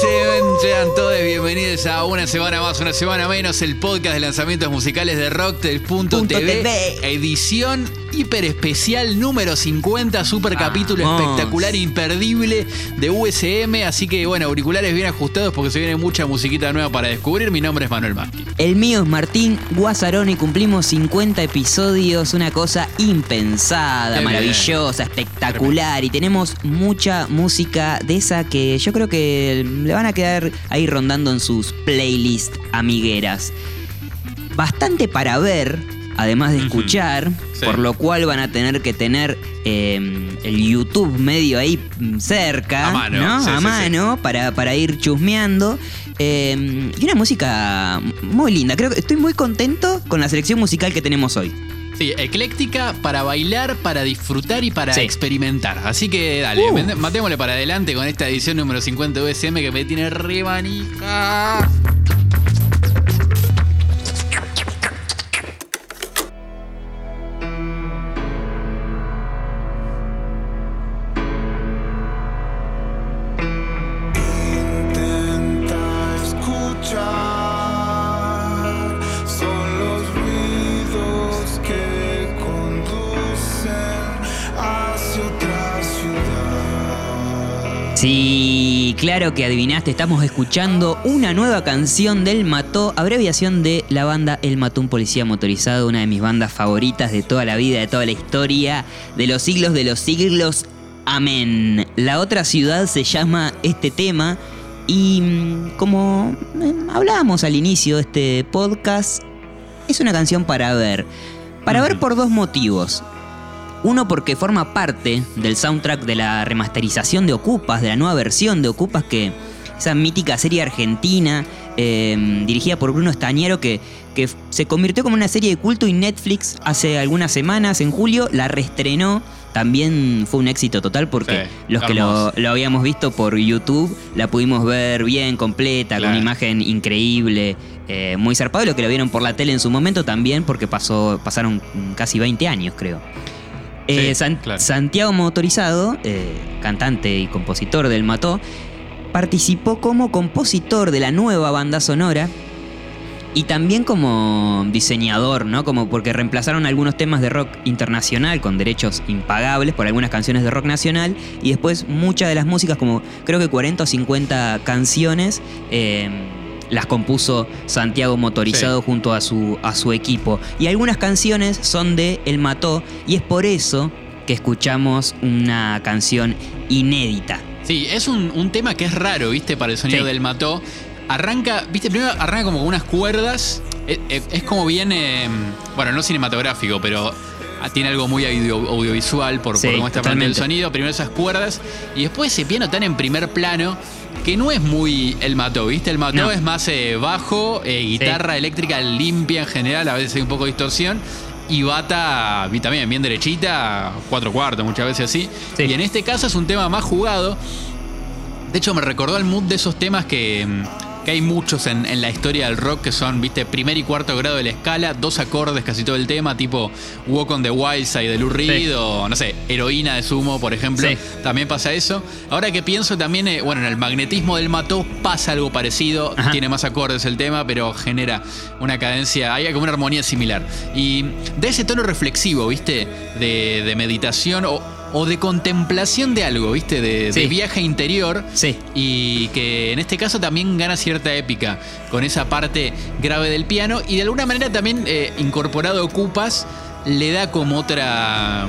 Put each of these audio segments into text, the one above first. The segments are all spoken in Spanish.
Seven Sean todos bienvenidos a una semana más, una semana menos, el podcast de lanzamientos musicales de Rock del Punto, Punto TV, TV. edición hiper especial número 50, super capítulo Vamos. espectacular, imperdible de USM. Así que bueno, auriculares bien ajustados porque se viene mucha musiquita nueva para descubrir. Mi nombre es Manuel Masti. El mío es Martín Guasarón y cumplimos 50 episodios, una cosa impensada, Qué maravillosa, espectacular y tenemos mucha música de esa que yo creo que le van a quedar ahí rondando en sus playlists amigueras. Bastante para ver, además de escuchar, Sí. por lo cual van a tener que tener eh, el YouTube medio ahí mm, cerca, A mano, ¿no? sí, a sí. mano, Para, para ir chusmeando. Eh, y una música muy linda. Creo que estoy muy contento con la selección musical que tenemos hoy. Sí, ecléctica para bailar, para disfrutar y para Sí. experimentar. Así que dale, Uh. matémosle para adelante con esta edición número 50 de USM que me tiene re claro que adivinaste, estamos escuchando una nueva canción del Mató, abreviación de la banda El Mató, un policía motorizado, una de mis bandas favoritas de toda la vida, de toda la historia, de los siglos de los siglos. Amén. La otra ciudad se llama este tema y mm, como mm, hablábamos al inicio de este podcast, es una canción para ver. Para ver por dos motivos. Uno porque forma parte del soundtrack de la remasterización de Ocupas, de la nueva versión de Ocupas, que esa mítica serie argentina eh, dirigida por Bruno Estañero que, que se convirtió como una serie de culto y Netflix hace algunas semanas, en julio, la reestrenó. También fue un éxito total porque Sí, los que lo, habíamos visto por YouTube la pudimos ver bien, completa, con una imagen increíble, eh, muy zarpado. Y Los que lo vieron por la tele en su momento también porque pasó, pasaron casi 20 años, creo. Eh, Sí, San- claro. Santiago Motorizado, eh, cantante y compositor del Mató, participó como compositor de la nueva banda sonora y también como diseñador, ¿no? Como porque reemplazaron algunos temas de rock internacional con derechos impagables por algunas canciones de rock nacional y después muchas de las músicas, como creo que 40 o 50 canciones, eh, las compuso Santiago Motorizado junto a su, a su equipo. Y algunas canciones son de El Mató y es por eso que escuchamos una canción inédita. Sí, es un, un tema que es raro, ¿viste? Para el sonido Sí. del mató. Arranca, ¿viste? Primero arranca como con unas cuerdas. Es, es- es como bien, eh, bueno, no cinematográfico, pero tiene algo muy audio- audiovisual por, Sí, por cómo está planteado el sonido. Primero esas cuerdas y después ese piano tan en primer plano que no es muy el mató, ¿viste? El mató No. es más eh, bajo, eh, guitarra eléctrica limpia en general, a veces hay un poco de distorsión. Y bata también bien derechita, cuatro cuartos, muchas veces así. Sí. Y en este caso es un tema más jugado. De hecho, me recordó el mood de esos temas que, mm, que hay muchos en, en la historia del rock que son, viste, primer y cuarto grado de la escala, dos acordes casi todo el tema, tipo Walk on the Wild Side de Lou Reed Sí. o, no sé, Heroína de Sumo, por ejemplo. Sí. También pasa eso. Ahora que pienso también, eh, bueno, en el magnetismo del mató pasa algo parecido, Ajá. tiene más acordes el tema, pero genera una cadencia, hay como una armonía similar. Y de ese tono reflexivo, viste, de, de meditación o, o de contemplación de algo, viste, de, Sí. de viaje interior. Sí. Y que en este caso también gana cierta épica con esa parte grave del piano. Y de alguna manera también eh, incorporado Ocupas le da como otra.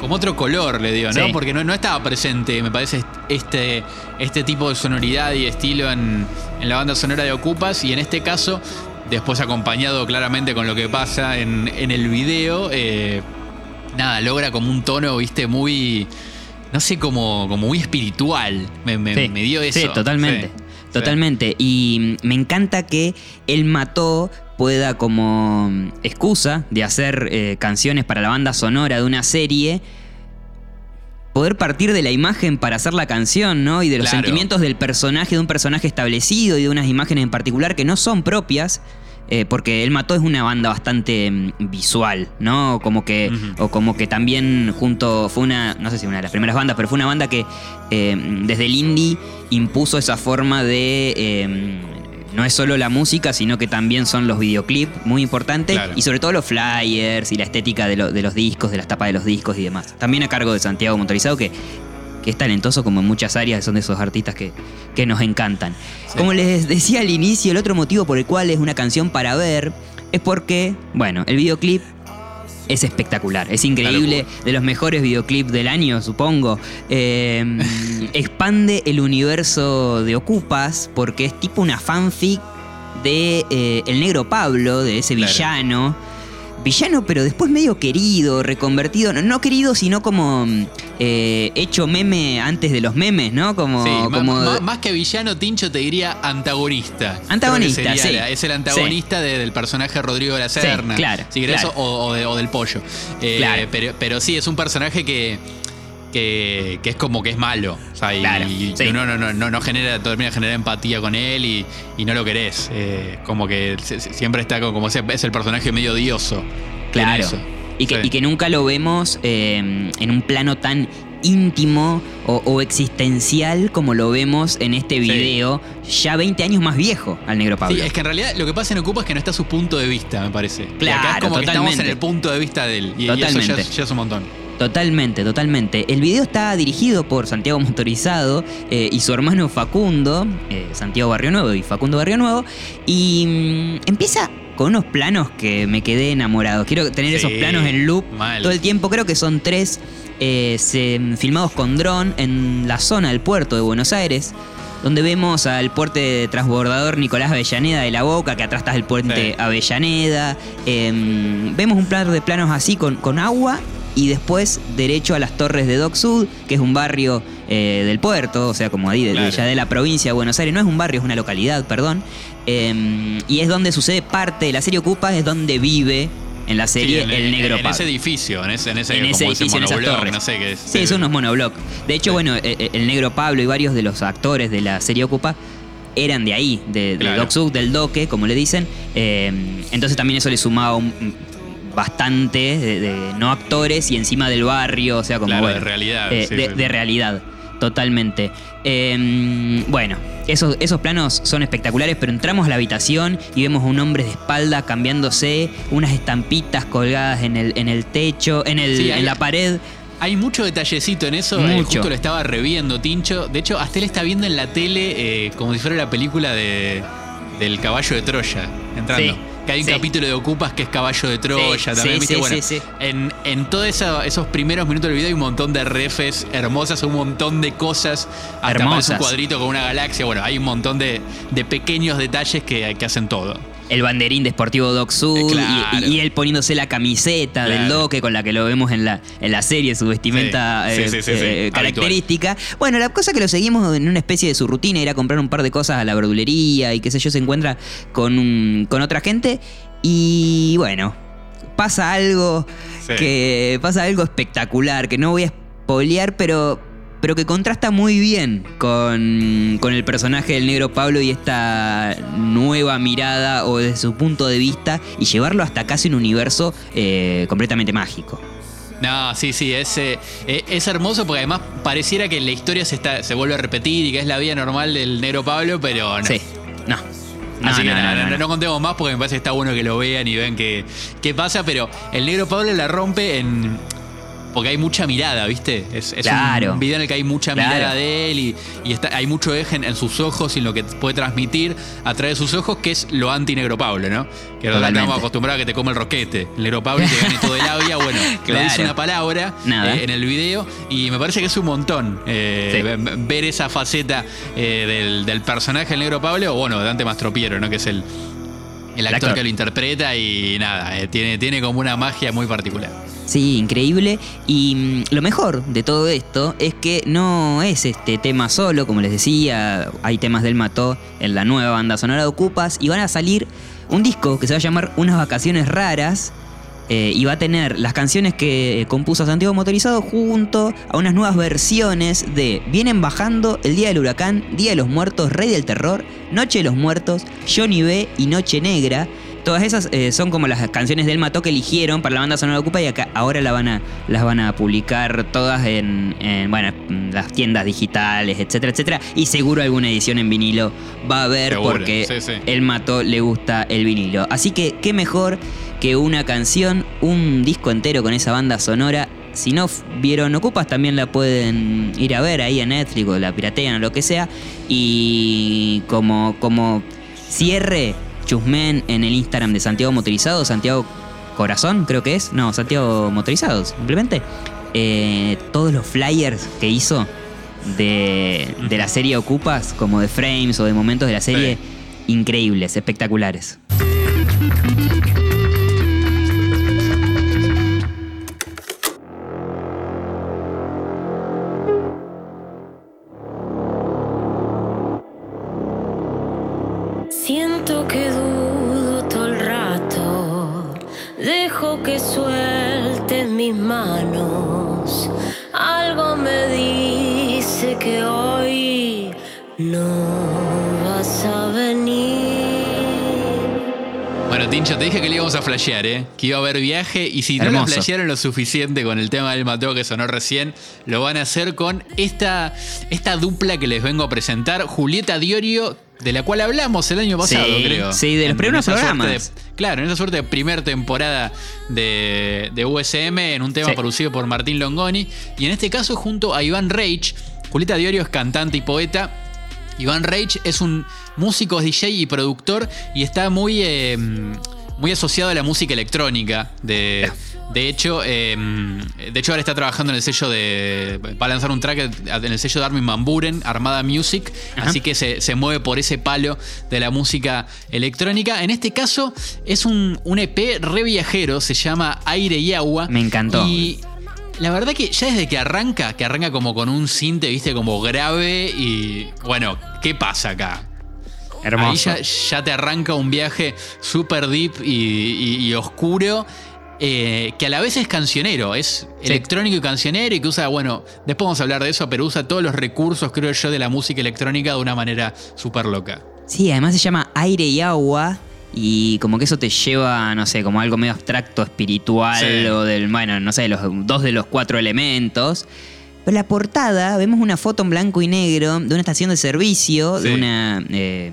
Como otro color, le digo, ¿no? Sí. Porque no, no estaba presente, me parece, este, este tipo de sonoridad y estilo en, en la banda sonora de Ocupas. Y en este caso, después acompañado claramente con lo que pasa en, en el video, eh, nada, logra como un tono, viste, muy. No sé, como, como muy espiritual. Me, me- Sí, me dio eso. Sí, totalmente. Sí, Totalmente. Y me encanta que él mató pueda como excusa de hacer eh, canciones para la banda sonora de una serie poder partir de la imagen para hacer la canción, ¿no? Y de los Claro. sentimientos del personaje, de un personaje establecido y de unas imágenes en particular que no son propias. Eh, porque El Mató es una banda bastante mm, visual, ¿no? Como que, o como que también junto, fue una, no sé si una de las primeras bandas, pero fue una banda que eh, desde el indie impuso esa forma de... eh, no es solo la música, sino que también son los videoclips, muy importantes, Claro. y sobre todo los flyers y la estética de, lo- de los discos, de las tapas de los discos y demás. También a cargo de Santiago Motorizado, que, que es talentoso como en muchas áreas, son de esos artistas que, que nos encantan. Sí. Como les decía al inicio, el otro motivo por el cual es una canción para ver es porque, bueno, el videoclip es espectacular, es increíble, de los mejores videoclips del año, supongo. Eh, expande el universo de Ocupas porque es tipo una fanfic de eh, El Negro Pablo, de ese Claro. villano. Villano, pero después medio querido, reconvertido, no, no querido, sino como mm, eh, hecho meme antes de los memes, ¿no? Como, Sí, como más que villano, Tincho te diría antagonista. Antagonista, sí. la- es el antagonista de- del personaje Rodrigo de la Serna. claro, Si querés, claro. o, o de- o del pollo. Eh, Claro. pero, pero sí, es un personaje que, que, que es como que es malo. O sea, y, Claro, uno no, no, no, no genera, termina empatía con él y, y no lo querés. Eh, como que se- siempre está como, como ese- es el personaje medio odioso. Claro. eso. Y que, Sí. y que nunca lo vemos eh, en un plano tan íntimo o, o existencial como lo vemos en este video, ya 20 años más viejo al negro Pablo. Sí, es que en realidad lo que pasa en Ocupa es que no está a su punto de vista, me parece. Y acá es Claro, como que estamos en totalmente. el punto de vista de él. Y, y eso ya, Totalmente. es- ya es un montón. Totalmente, totalmente. El video está dirigido por Santiago Motorizado eh, y su hermano Facundo, eh, Santiago Barrio Nuevo y Facundo Barrio Nuevo, y mm, empieza con unos planos que me quedé enamorado. Quiero tener esos planos en loop mal. todo el tiempo. Creo que son tres eh, se- filmados con dron en la zona del puerto de Buenos Aires. Donde vemos al puente de transbordador Nicolás Avellaneda de la Boca, que atrás está el puente Sí. Avellaneda. Em, vemos un par de planos así con, con agua y después derecho a las torres de Dock Sud, que es un barrio eh, del puerto, o sea, como ahí de, Claro. ya de la provincia de Buenos Aires. No es un barrio, es una localidad, perdón. Em, y es donde sucede parte de la serie Ocupa, es donde vive en la Sí, serie en, El en- Negro en Pablo. ese edificio, en ese, en ese, En ese como ese edificio, en esas monobloc, torres. no sé qué es. Sí, son unos monobloc. De hecho, Sí. bueno, eh, eh, el negro Pablo y varios de los actores de la serie Ocupa eran de ahí, de, Claro. Doc Sud, del Doque, como le dicen. Eh, entonces también eso le sumaba un- bastante de, de no actores y encima del barrio, o sea, como Claro, de realidad, eh, sí, de, sí. de realidad, totalmente. Eh, bueno, esos, esos planos son espectaculares, pero entramos a la habitación y vemos a un hombre de espalda cambiándose, unas estampitas colgadas en el, en el techo, en, el, Sí, en la pared. Hay mucho detallecito en eso. eh, Mucho. justo lo estaba reviendo, Tincho. De hecho, hasta él está viendo en la tele eh, como si fuera la película de, del caballo de Troya. Entrando. Sí, Que hay un sí. capítulo de Ocupas que es caballo de Troya Sí, también. sí, bueno. En, en todos esos primeros minutos del video hay un montón de refes hermosas, un montón de cosas. Hasta Hermosas. un cuadrito con una galaxia. Bueno, hay un montón de, de pequeños detalles que, que hacen todo. El banderín de Sportivo Doc Sud Eh, y- claro. y, y él poniéndose la camiseta del Claro. Doque con la que lo vemos en la, en la serie, su vestimenta Sí, sí, eh, sí, eh, habitual. característica. Bueno, la cosa que lo seguimos en una especie de su rutina, ir a comprar un par de cosas a la verdulería y qué sé yo, se encuentra con, un- con otra gente y bueno, pasa algo que pasa algo espectacular, que no voy a spoilear, pero, pero que contrasta muy bien con, con el personaje del negro Pablo y esta nueva mirada o desde su punto de vista y llevarlo hasta casi un universo eh, completamente mágico. No, sí, sí, es, eh, eh, es hermoso porque además pareciera que la historia se, está, se vuelve a repetir y que es la vida normal del negro Pablo, pero no. Sí, no. No, Así no, que no, no, no, no. no contemos más porque me parece que está bueno que lo vean y vean qué, qué pasa, pero el negro Pablo la rompe en. Porque hay mucha mirada, ¿viste? Es, es Claro. un video en el que hay mucha Claro. mirada de él y, y está, hay mucho eje en, en sus ojos y en lo que puede transmitir a través de sus ojos, que es lo anti-negro Pablo, ¿no? Que estamos acostumbrados a que te come el roquete. El negro Pablo te gane todo el labia. Bueno, lo Claro. dice una palabra eh, en el video y me parece que es un montón eh, Sí. ver esa faceta eh, del, del personaje del negro Pablo, o bueno, Dante Mastropiero, ¿no? Que es el, el actor, actor. que lo interpreta y nada, tiene, tiene como una magia muy particular. Sí, increíble. Y mm, lo mejor de todo esto es que no es este tema solo, como les decía, hay temas del Mató en la nueva banda sonora de Ocupas y van a salir un disco que se va a llamar Unas vacaciones raras. eh, y va a tener las canciones que eh, compuso Santiago Motorizado junto a unas nuevas versiones de Vienen bajando, El Día del Huracán, Día de los Muertos, Rey del Terror, Noche de los Muertos, Johnny B y Noche Negra. Todas esas eh, son como las canciones del Mató que eligieron para la banda sonora de Ocupa y acá ahora la van a, las van a publicar todas en, en, bueno, en las tiendas digitales, etcétera, etcétera. Y seguro alguna edición en vinilo va a haber Seguro, porque sí, sí. el Mató le gusta el vinilo. Así que qué mejor que una canción, un disco entero con esa banda sonora. Si no vieron Ocupas, también la pueden ir a ver ahí en Netflix o la piratean o lo que sea. Y como, como cierre, chusmen en el Instagram de Santiago Motorizado, Santiago Corazón, creo que es. No, Santiago Motorizado, simplemente. Eh, todos los flyers que hizo de, de la serie Ocupas, como de frames o de momentos de la serie, increíbles, espectaculares. Tincho, te dije que le íbamos a flashear, ¿eh? Que iba a haber viaje y si no lo flashearon lo suficiente con el tema del Mateo que sonó recién, lo van a hacer con esta, esta dupla que les vengo a presentar, Julieta Diorio, de la cual hablamos el año pasado, Sí, creo. sí, de los En- primeros en programas. de- claro, en esa suerte de primer temporada de, de USM, en un tema Sí. producido por Martín Longoni, y en este caso junto a Iván Reich. Julieta Diorio es cantante y poeta. Iván Reich es un músico, es DJ y productor y está muy, eh, muy asociado a la música electrónica. De, de hecho, eh, de hecho ahora está trabajando en el sello de. Va a lanzar un track en el sello de Armin Van Buren, Armada Music. Ajá. Así que se, se mueve por ese palo de la música electrónica. En este caso es un, un EP re viajero, se llama Aire y Agua. Me encantó. Y la verdad que ya desde que arranca, que arranca como con un cinte, viste, como grave y. Bueno, ¿qué pasa acá? Hermoso. Ahí ya, ya te arranca un viaje súper deep y, y- y oscuro. eh, que a la vez es cancionero, es electrónico y cancionero y que usa, bueno, después vamos a hablar de eso, pero usa todos los recursos, creo yo, de la música electrónica de una manera súper loca. Sí, además se llama aire y agua. Y como que eso te lleva, no sé, como algo medio abstracto, espiritual, Sí. o del, bueno, no sé, los dos de los cuatro elementos. Pero en la portada vemos una foto en blanco y negro de una estación de servicio, de una eh,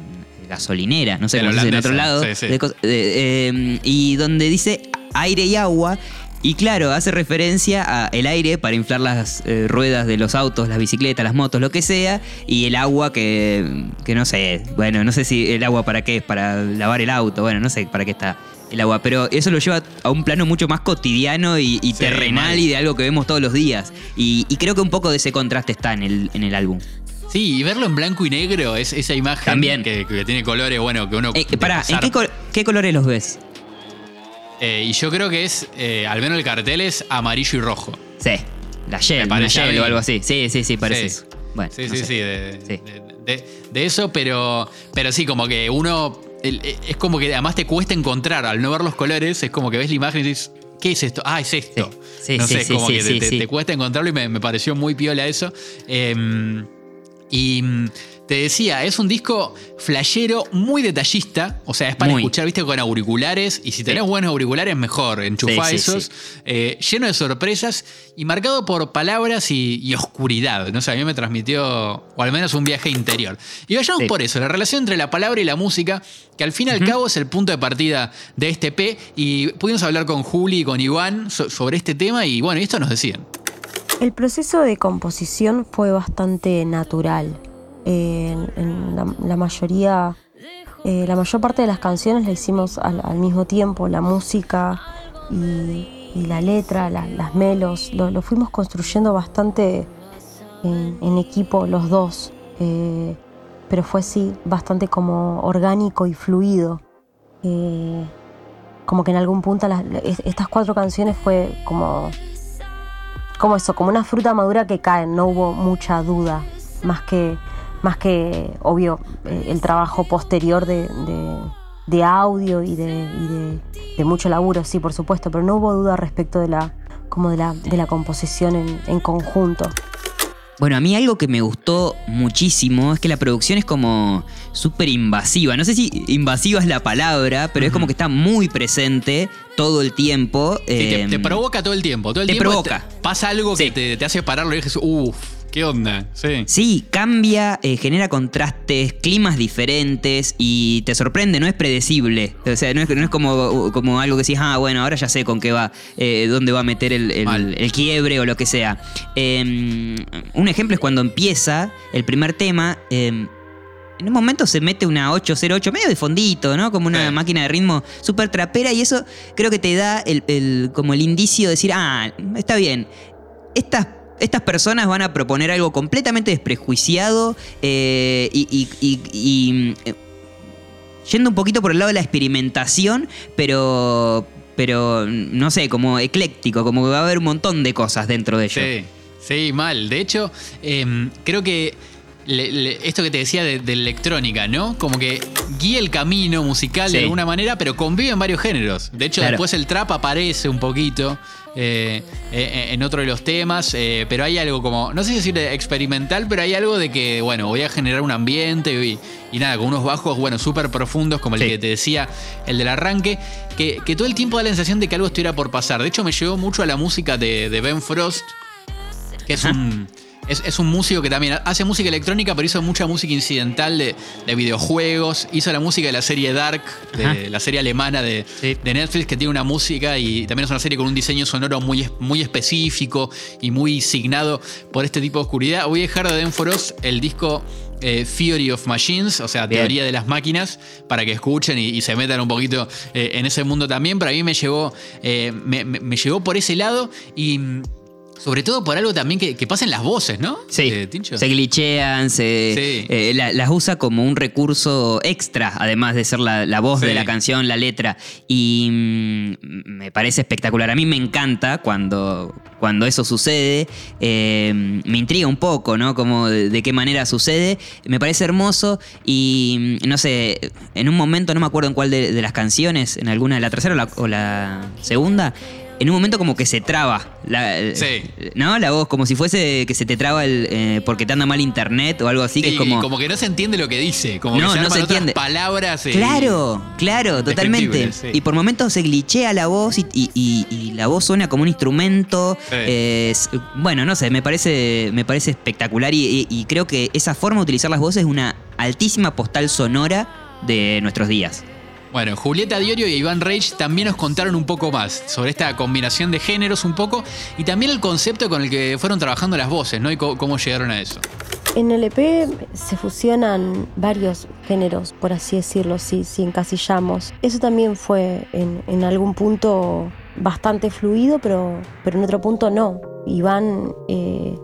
gasolinera, no sé cómo se dice en otro lado. sí, de- eh, y donde dice aire y agua. Y claro, hace referencia a el aire para inflar las eh, ruedas de los autos, las bicicletas, las motos, lo que sea, y el agua que, que no sé, bueno, no sé si el agua para qué es, para lavar el auto, bueno, no sé para qué está el agua, pero eso lo lleva a un plano mucho más cotidiano y, y Sí, terrenal mal. y de algo que vemos todos los días. Y, y creo que un poco de ese contraste está en el, en el álbum. Sí, y verlo en blanco y negro, es esa imagen También. Que, que tiene colores, bueno, que uno. Eh, pará, ¿en pasar- qué, col- qué colores los ves? Eh, y yo creo que es, eh, al menos el cartel es amarillo y rojo. Sí, la Shell, Me una parece a Shell o algo así. Sí, sí, sí, parece Sí. eso. Bueno, Sí, no sí, sé. sí, de, Sí. de- de- de eso, pero, pero sí, como que uno, el- es como que además te cuesta encontrar, al no ver los colores, es como que ves la imagen y dices, ¿qué es esto? Ah, es esto. Sí, no sí, sé, sí, es como que te, te- sí. te cuesta encontrarlo y me, me pareció muy piola eso. Eh, y te decía, es un disco flashero muy detallista, o sea, es para Muy. escuchar, viste, con auriculares, y si tenés buenos auriculares, mejor, enchufá Sí, sí, esos, eh, lleno de sorpresas y marcado por palabras y, y oscuridad. No sé, a mí me transmitió, o al menos un viaje interior. Y vayamos Sí. por eso, la relación entre la palabra y la música, que al fin y al cabo es el punto de partida de este P. Y pudimos hablar con Juli y con Iván so- sobre este tema, y bueno, y esto nos decían. El proceso de composición fue bastante natural. Eh, la, mayoría, eh, la mayor parte de las canciones la hicimos al, mismo tiempo, la música y, la letra, la- las melos, lo, fuimos construyendo bastante en, equipo los dos, Eh, pero fue sí, bastante como orgánico y fluido. Como que en algún punto estas cuatro canciones fue como como eso, como una fruta madura que cae, no hubo mucha duda, más que, más que obvio, eh, el trabajo posterior de, de- de audio y, de, y de, de mucho laburo, sí, por supuesto, pero no hubo duda respecto de la, como de la, de la composición en, en conjunto. Bueno, a mí algo que me gustó muchísimo es que la producción es como súper invasiva. No sé si invasiva es la palabra, pero es como que está muy presente todo el tiempo. Sí, te, eh, te provoca todo el tiempo. Todo el te tiempo provoca. te- pasa algo que Sí. te, te hace pararlo y dices, uff, ¿qué onda? Sí. Sí, cambia, eh, genera contrastes, climas diferentes y te sorprende, no es predecible. O sea, no es, no es como, como algo que decís, ah, bueno, ahora ya sé con qué va, eh, dónde va a meter el, el- Mal. el quiebre o lo que sea. Eh, un ejemplo es cuando empieza el primer tema. eh, en un momento se mete una 808 medio de fondito, ¿no? Como una Sí. máquina de ritmo súper trapera y eso creo que te da el, el- como el indicio de decir, ah, está bien, estas, estas personas van a proponer algo completamente desprejuiciado eh, y, y- y- y, eh, yendo un poquito por el lado de la experimentación, pero, pero no sé, como ecléctico, como que va a haber un montón de cosas dentro de ello. Sí, sí, mal. De hecho, em, creo que le- le- esto que te decía de, de electrónica, ¿no? Como que guía el camino musical de alguna manera, pero convive en varios géneros. De hecho, Claro. después el trap aparece un poquito eh, eh, en otro de los temas, eh, pero hay algo como, no sé si decir experimental, pero hay algo de que, bueno, voy a generar un ambiente y, y nada, con unos bajos, bueno, súper profundos, como el Sí. que te decía, el del arranque, que, que todo el tiempo da la sensación de que algo estuviera por pasar. De hecho, me llevó mucho a la música de, de Ben Frost, que es un, es, es un músico que también hace música electrónica, pero hizo mucha música incidental de, de videojuegos. Hizo la música de la serie Dark, de Ajá. la serie alemana de, Sí. de Netflix, que tiene una música y también es una serie con un diseño sonoro muy, es- muy específico y muy signado por este tipo de oscuridad. Voy a dejar de Dan Frost el disco eh, Theory of Machines, o sea, Bien. teoría de las máquinas, para que escuchen y, y se metan un poquito eh, en ese mundo también. Pero a mí me llevó, eh, me, me- me llevó por ese lado y sobre todo por algo también que, que pasa en las voces, ¿no? Sí, Eh, se glitchean, se, Sí. eh, la- las usa como un recurso extra, además de ser la, la voz Sí. de la canción, la letra. Y mm, me parece espectacular. A mí me encanta cuando, cuando eso sucede. Eh, me intriga un poco, ¿no? Como de, de qué manera sucede. Me parece hermoso y mm, no sé, en un momento, no me acuerdo en cuál de, de las canciones, en alguna, la tercera o la, o la segunda. En un momento como que se traba la, Sí. ¿No? La voz, como si fuese que se te traba el. eh, porque te anda mal internet o algo así, que Sí, es como. que no se entiende lo que dice, como No, que se no se entiende. palabras. eh, Claro, claro, totalmente. Sí. Y por momentos se glitchea la voz y, y- y- y la voz suena como un instrumento. Sí. Eh, bueno, no sé, me parece, me parece espectacular y creo que esa forma de utilizar las voces es una altísima postal sonora de nuestros días. Bueno, Julieta Diorio y Iván Reich también nos contaron un poco más sobre esta combinación de géneros un poco y también el concepto con el que fueron trabajando las voces, ¿no? Y cómo llegaron a eso. En el EP se fusionan varios géneros, por así decirlo, si, si encasillamos. Eso también fue en, en algún punto bastante fluido, pero, pero en otro punto no. Iván eh,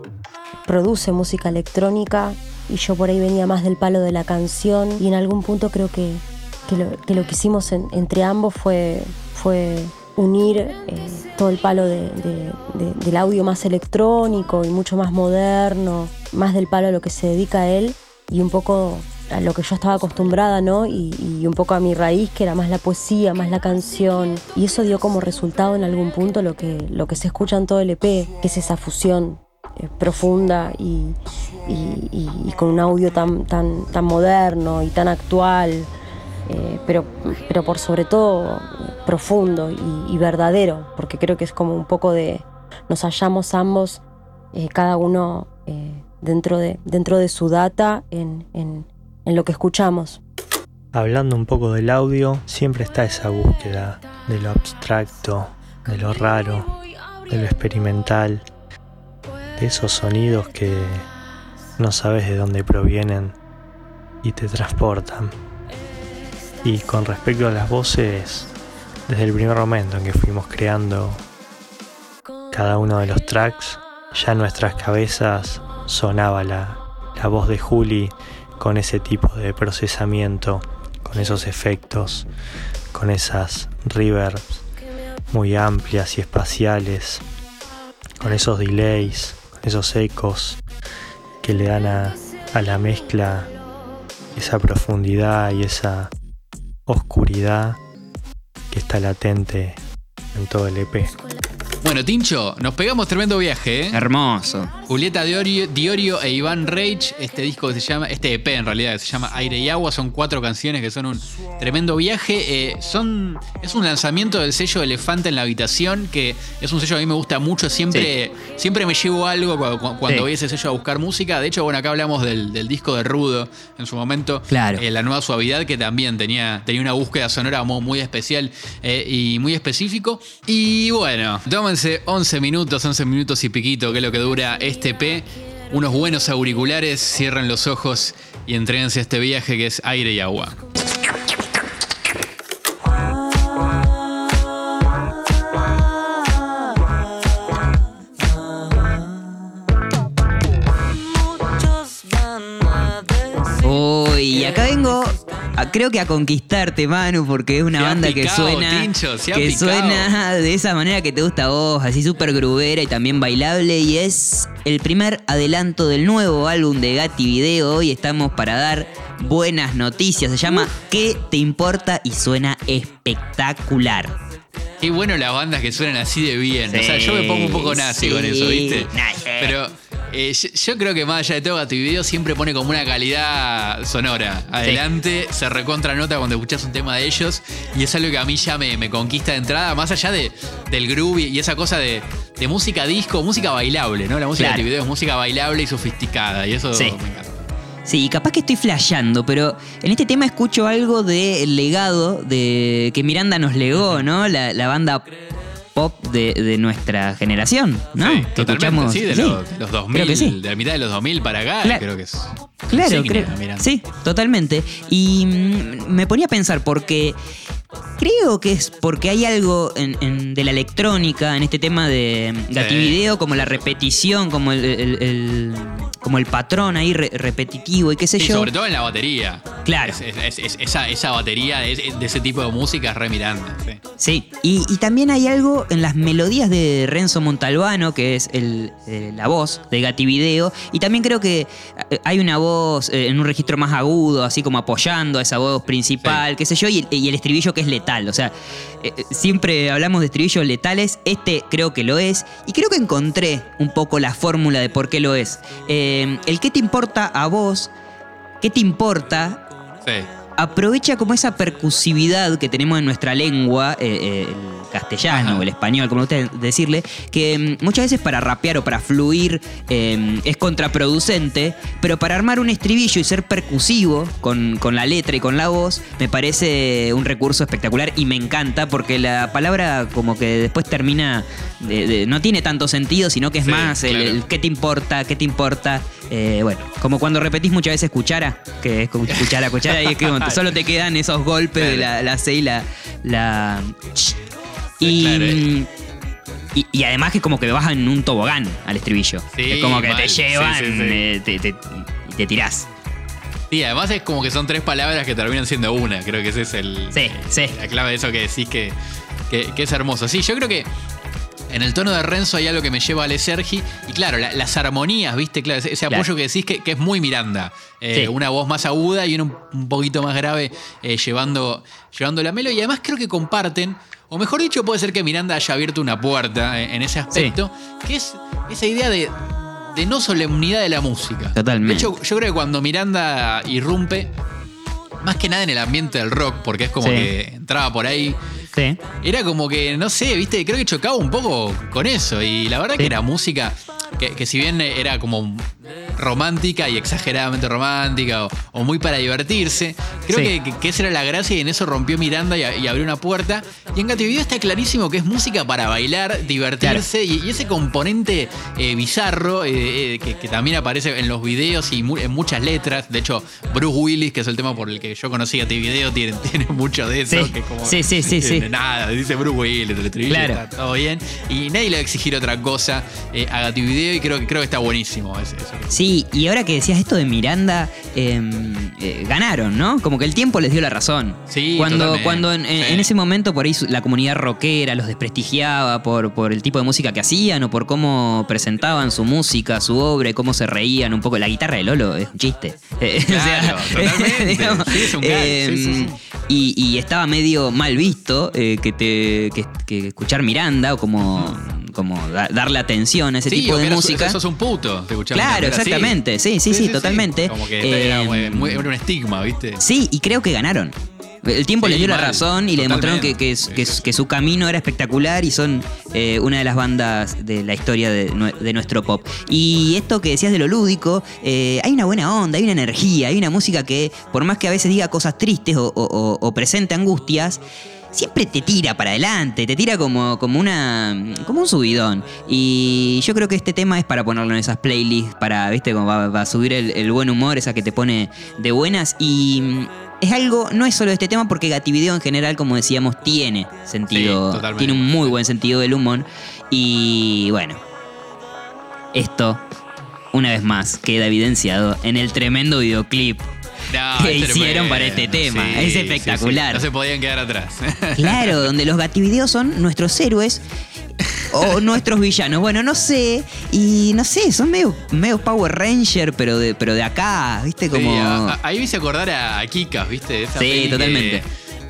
produce música electrónica y yo por ahí venía más del palo de la canción y en algún punto creo que, que, lo, que lo que hicimos en- entre ambos fue, unir eh, todo el palo de- de- de- del audio más electrónico y mucho más moderno, más del palo a lo que se dedica a él y un poco a lo que yo estaba acostumbrada, ¿no? Y, un poco a mi raíz, que era más la poesía, más la canción. Y eso dio como resultado en algún punto lo que, se escucha en todo el EP, que es esa fusión eh, profunda y- y con un audio tan, tan, tan moderno y tan actual, eh, pero, pero por sobre todo profundo y, verdadero, porque creo que es como un poco de nos hallamos ambos, eh, cada uno eh, dentro, de, dentro de su data en- en lo que escuchamos. Hablando un poco del audio, siempre está esa búsqueda de lo abstracto, de lo raro, de lo experimental, de esos sonidos que no sabes de dónde provienen y te transportan. Y con respecto a las voces, desde el primer momento en que fuimos creando cada uno de los tracks, ya en nuestras cabezas sonaba la, la voz de Juli con ese tipo de procesamiento, con esos efectos, con esas reverbs muy amplias y espaciales, con esos delays, con esos ecos que le dan a, a la mezcla esa profundidad y esa oscuridad que está latente en todo el EP. Bueno, Tincho, nos pegamos tremendo viaje, ¿eh? Hermoso. Julieta Diorio, Diorio e Iván Reich, este disco que se llama, este EP en realidad, que se llama Aire y Agua, son cuatro canciones que son un tremendo viaje. eh, son, es un lanzamiento del sello Elefante en la Habitación, que es un sello que a mí me gusta mucho, siempre, siempre me llevo algo cu- cu- cuando, Sí. voy a ese sello a buscar música. De hecho, bueno, acá hablamos del, del disco de Rudo en su momento, Claro. eh, La Nueva Suavidad, que también tenía, tenía una búsqueda sonora muy, muy especial eh, y muy específico. Y bueno, tómense 11 minutos, 11 minutos y piquito, que es lo que dura este P. Unos buenos auriculares, cierren los ojos y entréguense a este viaje que es aire y agua. Creo que a conquistarte, Manu, porque es una Se banda que suena. Tincho, que picado. suena de esa manera que te gusta a vos, así súper grubera y también bailable. Y es el primer adelanto del nuevo álbum de Gatti Video. Hoy estamos para dar buenas noticias. Se llama ¿Qué te importa? y suena espectacular. Qué bueno las bandas que suenan así de bien. o sea, yo me pongo un poco nazi Sí, con eso, ¿viste? nazi. Pero eh, yo, yo creo que más allá de todo, Gatti Video siempre pone como una calidad sonora. Adelante, se recontra nota cuando escuchás un tema de ellos. Y es algo que a mí ya me, me conquista de entrada, más allá de, del groove y esa cosa de, de música disco, música bailable, ¿no? La música de Claro. Gatti Video es música bailable y sofisticada. Y eso me encanta. Sí, capaz que estoy flasheando, pero en este tema escucho algo del legado de que Miranda nos legó, ¿no? La, la banda pop de, de nuestra generación, ¿no? Sí, Que totalmente, sí, de, sí, los, de los 2000, creo que sí. de la mitad de los 2000 para acá, Claro. creo que es. Claro, creo. Sí, totalmente. Y mm, me ponía a pensar porque creo que es porque hay algo en- en- de la electrónica en este tema de Gativideo, como la repetición, como el, el- el- como el patrón ahí re- repetitivo y qué sé Sí, yo. sobre todo en la batería. Claro. Es- es- es- es- esa, esa batería de ese tipo de música es re Miranda. sí. Sí, y, y también hay algo en las melodías de Renzo Montalbano, que es el, eh, la voz de Gativideo, y también creo que eh, hay una voz eh, en un registro más agudo, así como apoyando a esa voz principal, qué sé yo, y el estribillo que es letal. O sea, eh, eh, siempre hablamos de estribillos letales, este creo que lo es, y creo que encontré un poco la fórmula de por qué lo es. Eh, el qué te importa a vos, qué te importa Sí. Aprovecha como esa percusividad que tenemos en nuestra lengua, eh, eh, el castellano o el español, como usted decirle, que mm, muchas veces para rapear o para fluir eh, es contraproducente, pero para armar un estribillo y ser percusivo con, con la letra y con la voz, me parece un recurso espectacular y me encanta porque la palabra como que después termina, de- de- no tiene tanto sentido, sino que es Sí, más el, claro. el qué te importa, qué te importa. Eh, bueno, como cuando repetís muchas veces cuchara, que es como cuchara, cuchara, y es que solo te quedan esos golpes de la, la C y la. la ch. y, Claro, eh. y, y además que como que vas en un tobogán al estribillo. Sí, es como que mal. te llevan sí, eh, te- te- y te tirás. Sí, además es como que son tres palabras que terminan siendo una. Creo que ese es el, Sí, sí. la clave de eso que decís que, que, que es hermoso. Sí, yo creo que en el tono de Renzo hay algo que me lleva a Sergi. Y claro, la- las armonías, ¿viste? Claro, ese, ese Claro. apoyo que decís que, que es muy Miranda. Eh, Sí. Una voz más aguda y una un, un poquito más grave eh, llevando, llevando la melo. Y además creo que comparten. O mejor dicho, puede ser que Miranda haya abierto una puerta eh, en ese aspecto, que es esa idea de, de no solemnidad de la música. Totalmente. De hecho, yo creo que cuando Miranda irrumpe, más que nada en el ambiente del rock, porque es como Sí. que entraba por ahí, Sí. era como que, no sé, viste, creo que chocaba un poco con eso. Y la verdad Sí. que era música que, que si bien era como romántica y exageradamente romántica o, o muy para divertirse, creo Sí. que, que- esa era la gracia y en eso rompió Miranda y, abrió una puerta. Y en Gatividad está clarísimo que es música para bailar, divertirse y, y ese componente eh, bizarro eh, eh, que, que también aparece en los videos y mu- en muchas letras. De hecho, Bruce Willis, que es el tema por el que yo conocí Gativideo, tiene, tiene mucho de eso. Sí. que es como- Sí, sí, sí, eh, Nada, dice Bruce Willis, el estribillo, Claro. está todo bien. Y nadie le va a exigir otra cosa eh, a Gativideo y creo, que creo que está buenísimo eso. Sí, y ahora que decías esto de Miranda, eh, eh, ganaron, ¿no? Como que el tiempo les dio la razón. Sí, cuando, totalmente. cuando en, en- Sí. en ese momento por ahí la comunidad rockera los desprestigiaba por, por el tipo de música que hacían o por cómo presentaban su música, su obra, y cómo se reían un poco. La guitarra de Lolo es un chiste. Eh, o Claro, totalmente. digamos, Sí, es un gag. Sí, sí, sí. Y, y estaba medio mal visto eh, que, te, que, que escuchar Miranda o como, como da- darle atención a ese Sí, tipo o de música. Sos un puto, te Claro, exactamente. Sí, sí, sí, totalmente. Como que era, Eh, muy- era un estigma, ¿viste? Sí, y creo que ganaron. El tiempo Sí, les dio la razón y le demostraron que, que, su camino era espectacular y son eh, una de las bandas de la historia de, de nuestro pop. Y esto que decías de lo lúdico, eh, hay una buena onda, hay una energía, hay una música que, por más que a veces diga cosas tristes o, o- o- o presente angustias, siempre te tira para adelante, te tira como, como una. como un subidón. Y yo creo que este tema es para ponerlo en esas playlists, para, viste, como va, va a subir el, el buen humor, esa que te pone de buenas. Y mm, es algo, no es solo este tema, porque Gativideo en general, como decíamos, tiene sentido. Sí, tiene un muy buen sentido del humor. Y bueno. Esto. Una vez más, queda evidenciado en el tremendo videoclip No, que hicieron para este tema. sí, Es espectacular. sí. No se podían quedar atrás. Claro, donde los gativideos son nuestros héroes o nuestros villanos. Bueno, no sé. Y no sé, son medio, medio Power Ranger, pero de, pero de acá, ¿viste? Como. Sí, a- a- ahí me hice acordar a, a Kikas, ¿viste? Esa Sí, que- totalmente.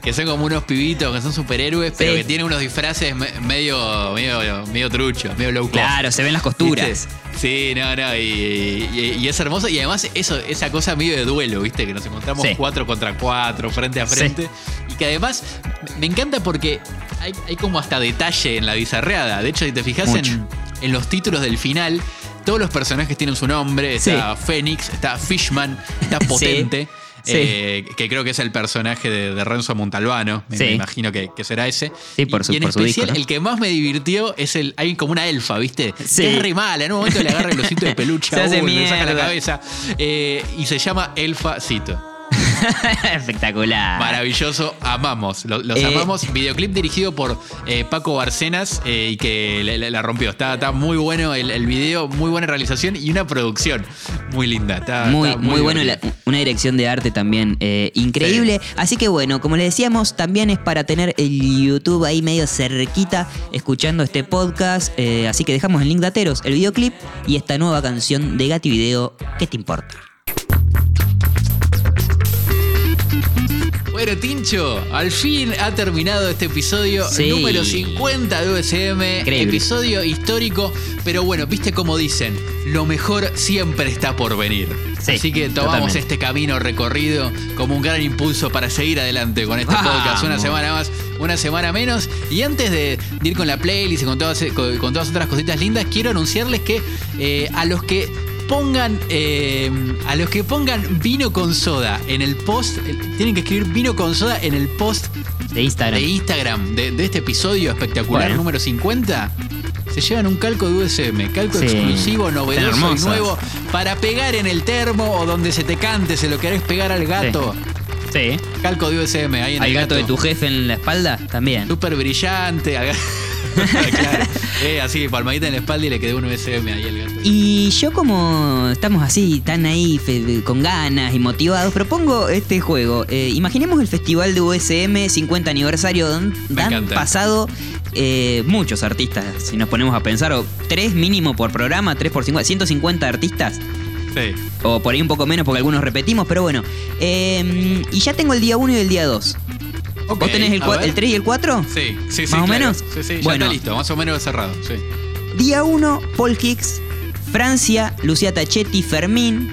Que, son como unos pibitos que son superhéroes, pero Sí. que tienen unos disfraces me- medio, medio, medio truchos, medio low cost. claro, se ven las costuras. ¿Viste? Sí, no, no, y, y- y es hermoso. Y además, eso, esa cosa medio de duelo, ¿viste? Que nos encontramos Sí. cuatro contra cuatro, frente a Sí. frente. Y que además me encanta porque hay, hay como hasta detalle en la bizarreada. De hecho, si te fijas en, en los títulos del final, todos los personajes tienen su nombre. Está Fénix, está Fishman, está Sí. Potente. Sí. Eh, que creo que es el personaje de, de Renzo Montalbano. Me, Sí. me imagino que, que será ese. Sí, por Y- su- y en por su especial, disco, ¿no? el que más me divirtió es el. Hay como una elfa, ¿viste? Sí. Es re mala. En un momento le agarra el osito de peluche a uno, le saca la cabeza. eh, y se llama Elfa Cito. Espectacular. Maravilloso, amamos. lo- Los, Eh. amamos. Videoclip dirigido por eh, Paco Barcenas eh, y que la, la- la rompió. Está, está muy bueno el, el video, muy buena realización y una producción muy linda. Está, Muy, está muy, bueno, la- una dirección de arte también eh, increíble. Así que bueno, como les decíamos, también es para tener el YouTube ahí medio cerquita escuchando este podcast. así que dejamos el link de Ateros, el videoclip y esta nueva canción de Gati Video, ¿qué te importa? Bueno, Tincho, al fin ha terminado este episodio Sí. número 50 de USM. Increíble. Episodio histórico, pero bueno, viste como dicen, lo mejor siempre está por venir. Sí, Así que tomamos totalmente. este camino recorrido como un gran impulso para seguir adelante con este Vamos. podcast. Una semana más, una semana menos. Y antes de, de ir con la playlist y con todas, con, con todas otras cositas lindas, quiero anunciarles que eh, a los que pongan eh, a los que pongan vino con soda en el post eh, tienen que escribir vino con soda en el post De Instagram. de Instagram de, de este episodio espectacular Bueno. número 50 se llevan un calco de USM, calco Sí. exclusivo, novedoso y nuevo para pegar en el termo o donde se te cante, se lo querés pegar al gato. Sí. Calco de USM, ahí en Al el gato de tu jefe en la espalda también. Súper brillante. al gato. claro. Eh, así, palmadita en la espalda y le quedó un USM ahí al gato. Y yo como estamos así, tan ahí, con ganas y motivados, propongo este juego. Eh, imaginemos el festival de USM 50 aniversario, donde han pasado eh, muchos artistas, si nos ponemos a pensar, o tres mínimo por programa, tres por 50, 150 artistas, Sí. o por ahí un poco menos porque algunos repetimos, pero bueno. Eh, y ya tengo el día 1 y el día 2. Ok, ¿Vos tenés el, el 3 y el 4? Sí, sí, sí. ¿Más o claro. menos? Sí, sí, ya Bueno. está listo, más o menos cerrado. Sí. Día 1, Paul Hicks, Francia, Lucía Tachetti, Fermín.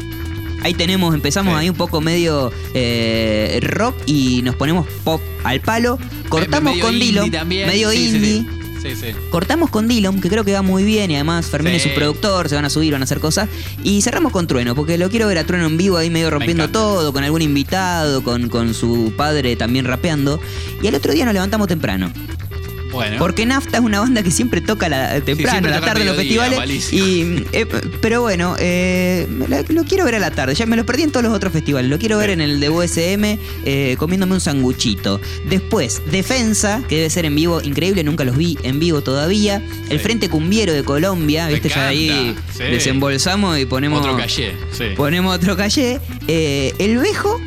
Ahí tenemos, empezamos Sí. ahí un poco medio eh, rock y nos ponemos pop al palo. Cortamos Medio con también. medio indie. Sí, sí. Cortamos con Dillon, que creo que va muy bien y además Fermín Sí. es su productor, se van a subir, van a hacer cosas. Y cerramos con Trueno, porque lo quiero ver a Trueno en vivo ahí medio rompiendo todo, con algún invitado, con, con su padre también rapeando. Y al otro día nos levantamos temprano. Bueno. Porque Nafta es una banda que siempre toca la, temprano, a la tarde en los festivales. malísimo. Y, eh, pero bueno, eh, lo, quiero ver a la tarde. Ya me lo perdí en todos los otros festivales. Lo quiero ver Sí. en el de USM eh, comiéndome un sanguchito. Después, Defensa, que debe ser en vivo increíble. Nunca los vi en vivo todavía. El Sí. Frente Cumbiero de Colombia. Me ¿Viste? Ya ahí encanta, sí. desembolsamos y ponemos. Otro calle. Sí. Ponemos otro calle. El Bejo.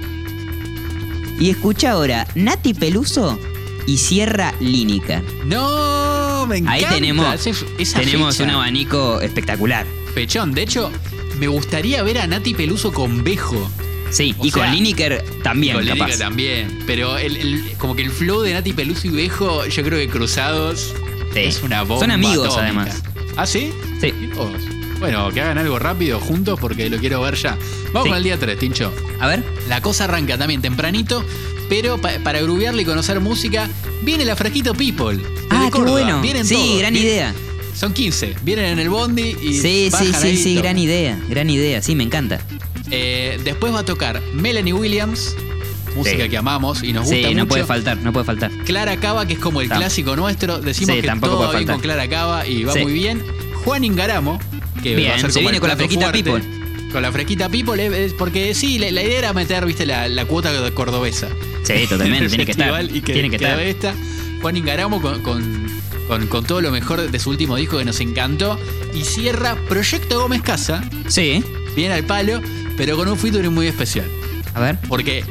Y escucha ahora, Nati Peluso y Sierra Línica. No, me encanta. Ahí tenemos, esa tenemos fecha. un abanico espectacular. Pechón. De hecho, me gustaría ver a Nati Peluso con Bejo. Sí, O y sea, con Lineker también, con capaz. También. Pero el, el- como que el flow de Nati Peluso y Bejo, yo creo que cruzados. Sí. Es una bomba. Son amigos, atómica. además. ¿Ah, sí? Sí. Bueno, que hagan algo rápido juntos porque lo quiero ver ya. Vamos Sí. el día 3, Tincho. A ver. La cosa arranca también tempranito, pero pa- para grubearle y conocer música, viene la Frasquito People. Ah, qué Córdoba. bueno. Vienen Sí, todos. gran Vienen- idea. Son 15. Vienen en el bondi y. Sí, sí, bajan sí, ahí, sí, tocan. gran idea. Gran idea. Sí, me encanta. Eh, después va a tocar Melanie Williams, música Sí. que amamos y nos gusta Sí, mucho. no puede faltar, no puede faltar. Clara Cava, que es como el clásico nuestro. Decimos Sí, que tampoco todo bien con Clara Cava y va Sí. muy bien. Juan Ingaramo, que Bien, va a ser se como viene el con la fresquita fuerte. people. Con la fresquita people, es- es porque sí, la, la idea era meter, viste, la, la cuota cordobesa. Sí, totalmente, tiene que estar. Y que, tiene que quedó estar. esta. Juan Ingaramo con, con, con- con todo lo mejor de su último disco que nos encantó. Y cierra Proyecto Gómez Casa, Sí. bien al palo, pero con un featuring muy especial. A ver. Porque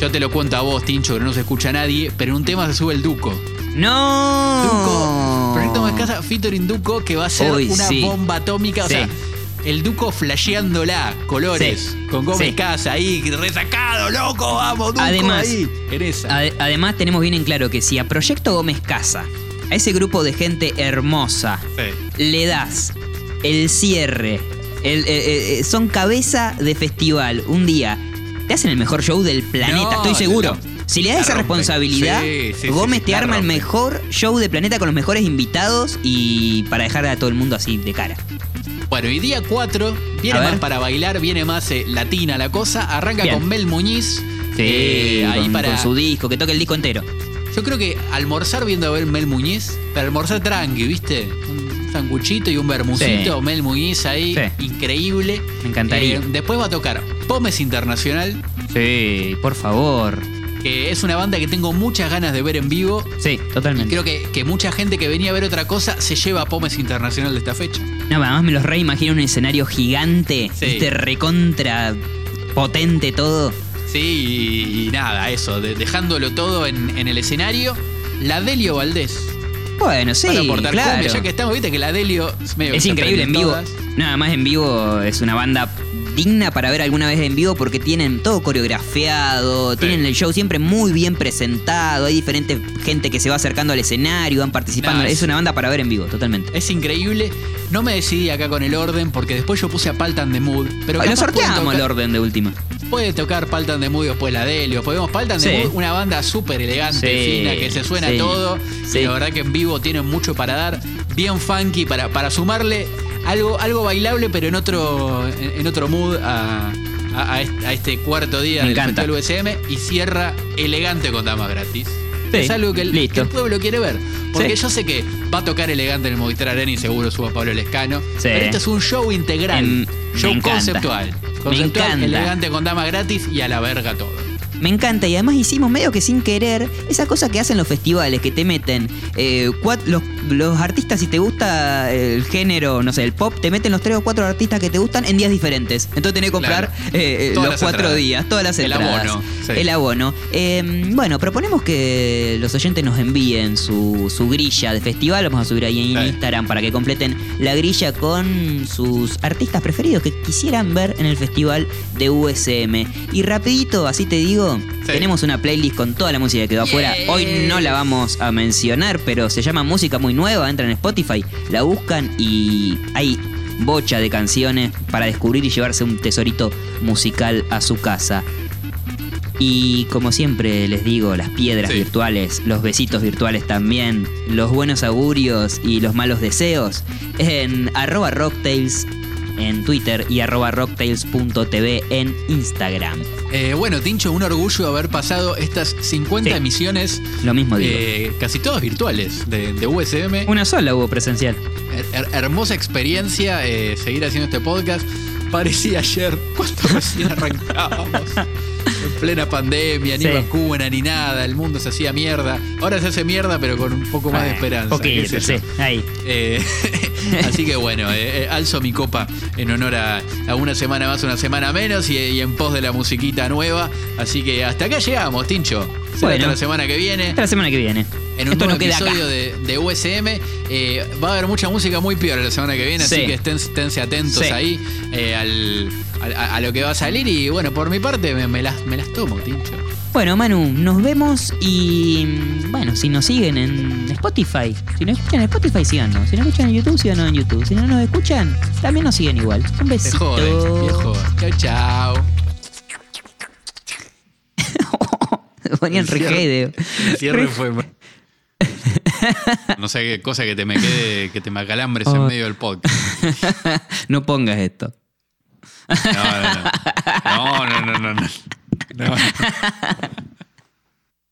yo te lo cuento a vos, Tincho, que no se escucha a nadie, pero en un tema se sube el Duco. ¡No! Duco, Proyecto Gómez Casa, featuring Duco, que va a ser Uy, una sí. bomba atómica. O Sí. sea, el Duco flasheándola, colores, Sí. con Gómez Sí. Casa ahí, resacado, loco, vamos, Duco Además- ahí. En esa. Ade- además tenemos bien en claro que si a Proyecto Gómez Casa, a ese grupo de gente hermosa, Sí. le das el cierre, el- eh, eh, son cabeza de festival un día, te hacen el mejor show del planeta, No, estoy seguro. si le das esa responsabilidad, Sí, sí, sí, Gómez sí, te arma el mejor show del planeta con los mejores invitados y para dejar a todo el mundo así de cara. Bueno, y día 4, viene A más ver. para bailar, viene más eh, latina la cosa. Arranca Bien. con Mel Muñiz. Sí, eh, ahí con, para. con su disco, que toque el disco entero. Yo creo que almorzar viendo a ver Mel Muñiz, pero almorzar tranqui, ¿viste? Un sanguchito y un bermucito, Sí. Mel Muñiz ahí, Sí. increíble. Me encantaría. Eh, después va a tocar Pomes Internacional, Sí, por favor. Que es una banda que tengo muchas ganas de ver en vivo. Sí, Y totalmente. creo que, que mucha gente que venía a ver otra cosa se lleva a Pomes Internacional de esta fecha. No, además me los reimagino un escenario gigante, Sí. este recontra potente todo. Sí, y, y nada, eso, de- dejándolo todo en, en el escenario. La Delio Valdés. Bueno, sí, claro. cumbia, ya que estamos, viste que la Delio es medio Es increíble en vivo. todas. Nada más en vivo es una banda digna para ver alguna vez en vivo porque tienen todo coreografiado, Sí. tienen el show siempre muy bien presentado, hay diferente gente que se va acercando al escenario, van participando. No, es es- una banda para ver en vivo, totalmente. Es increíble. No me decidí acá con el orden porque después yo puse a Paltan de Mood. Pero Lo capaz sorteamos el orden de última. Puede tocar Paltan de Mood y después la Delio. Podemos Paltan de Sí. Mood, una banda súper elegante, Sí, fina, que se suena todo. sí. Y la verdad que en vivo tienen mucho para dar. Bien funky para, para sumarle algo, algo bailable, pero en otro, en, otro mood a, a- a este, cuarto día Me del encanta. Festival USM. Y cierra elegante con damas gratis. Sí, Es algo que el, listo. que el pueblo quiere ver. Porque Sí. yo sé que va a tocar elegante en el Movistar Arena y seguro suba Pablo Lescano. Sí. Pero este es un show integral. Show conceptual. Conceptual, elegante con damas gratis y a la verga todo. Me encanta y además hicimos medio que sin querer esa cosa que hacen los festivales, que te meten eh, los, los artistas, si te gusta el género, no sé, el pop, te meten los tres o cuatro artistas que te gustan en días diferentes. Entonces tenés que comprar Claro. eh, eh, los cuatro entradas. días, todas las El entradas. abono, sí. El abono. Eh, bueno, proponemos que los oyentes nos envíen su, su grilla de festival. Vamos a subir ahí en Sí. Instagram para que completen la grilla con sus artistas preferidos que quisieran ver en el festival de USM. Y rapidito, así te digo, Sí. tenemos una playlist con toda la música que quedó afuera. Hoy no la vamos a mencionar, pero se llama Música Muy Nueva. Entran en Spotify, la buscan y hay bocha de canciones para descubrir y llevarse un tesorito musical a su casa. Y como siempre les digo, las piedras Sí. virtuales, los besitos virtuales también, los buenos augurios y los malos deseos en arroba rocktails en Twitter y arroba rocktails.tv en Instagram. Eh, bueno, Tincho, un orgullo haber pasado estas 50 Sí. emisiones, Lo mismo digo. eh, casi todas virtuales, de, de USM. Una sola hubo presencial. Her- her- hermosa experiencia eh, seguir haciendo este podcast. Parecía ayer, cuando recién arrancábamos. En plena pandemia, ni Sí. vacuna, ni nada, el mundo se hacía mierda. Ahora se hace mierda, pero con un poco más de esperanza. Sé sí, ahí. Eh, así que bueno, eh, eh, alzo mi copa en honor a, a una semana más, una semana menos y, y en pos de la musiquita nueva. Así que hasta acá llegamos, Tincho. Bueno. hasta la semana que viene. Hasta la semana que viene. En un Esto nuevo no episodio de, de USM. Eh, va a haber mucha música muy peor la semana que viene, Sí. así que estén, esténse atentos Sí. ahí eh, al- a, a lo que va a salir. Y bueno, por mi parte me, me las, me las tomo, Tincho. Bueno, Manu, nos vemos y bueno, si nos siguen en Spotify, si nos escuchan en Spotify, síganos. Si nos escuchan en YouTube, síganos en YouTube. Si no nos escuchan, también nos siguen igual. Un Te besito. jode, viejo. Chau, chau. Ponían El cierre- regede. El cierre fue. No sé qué cosa que te me quede, que te me acalambres en Oh. medio del podcast. no pongas esto. No, no, no. No, no, no, no. no. No.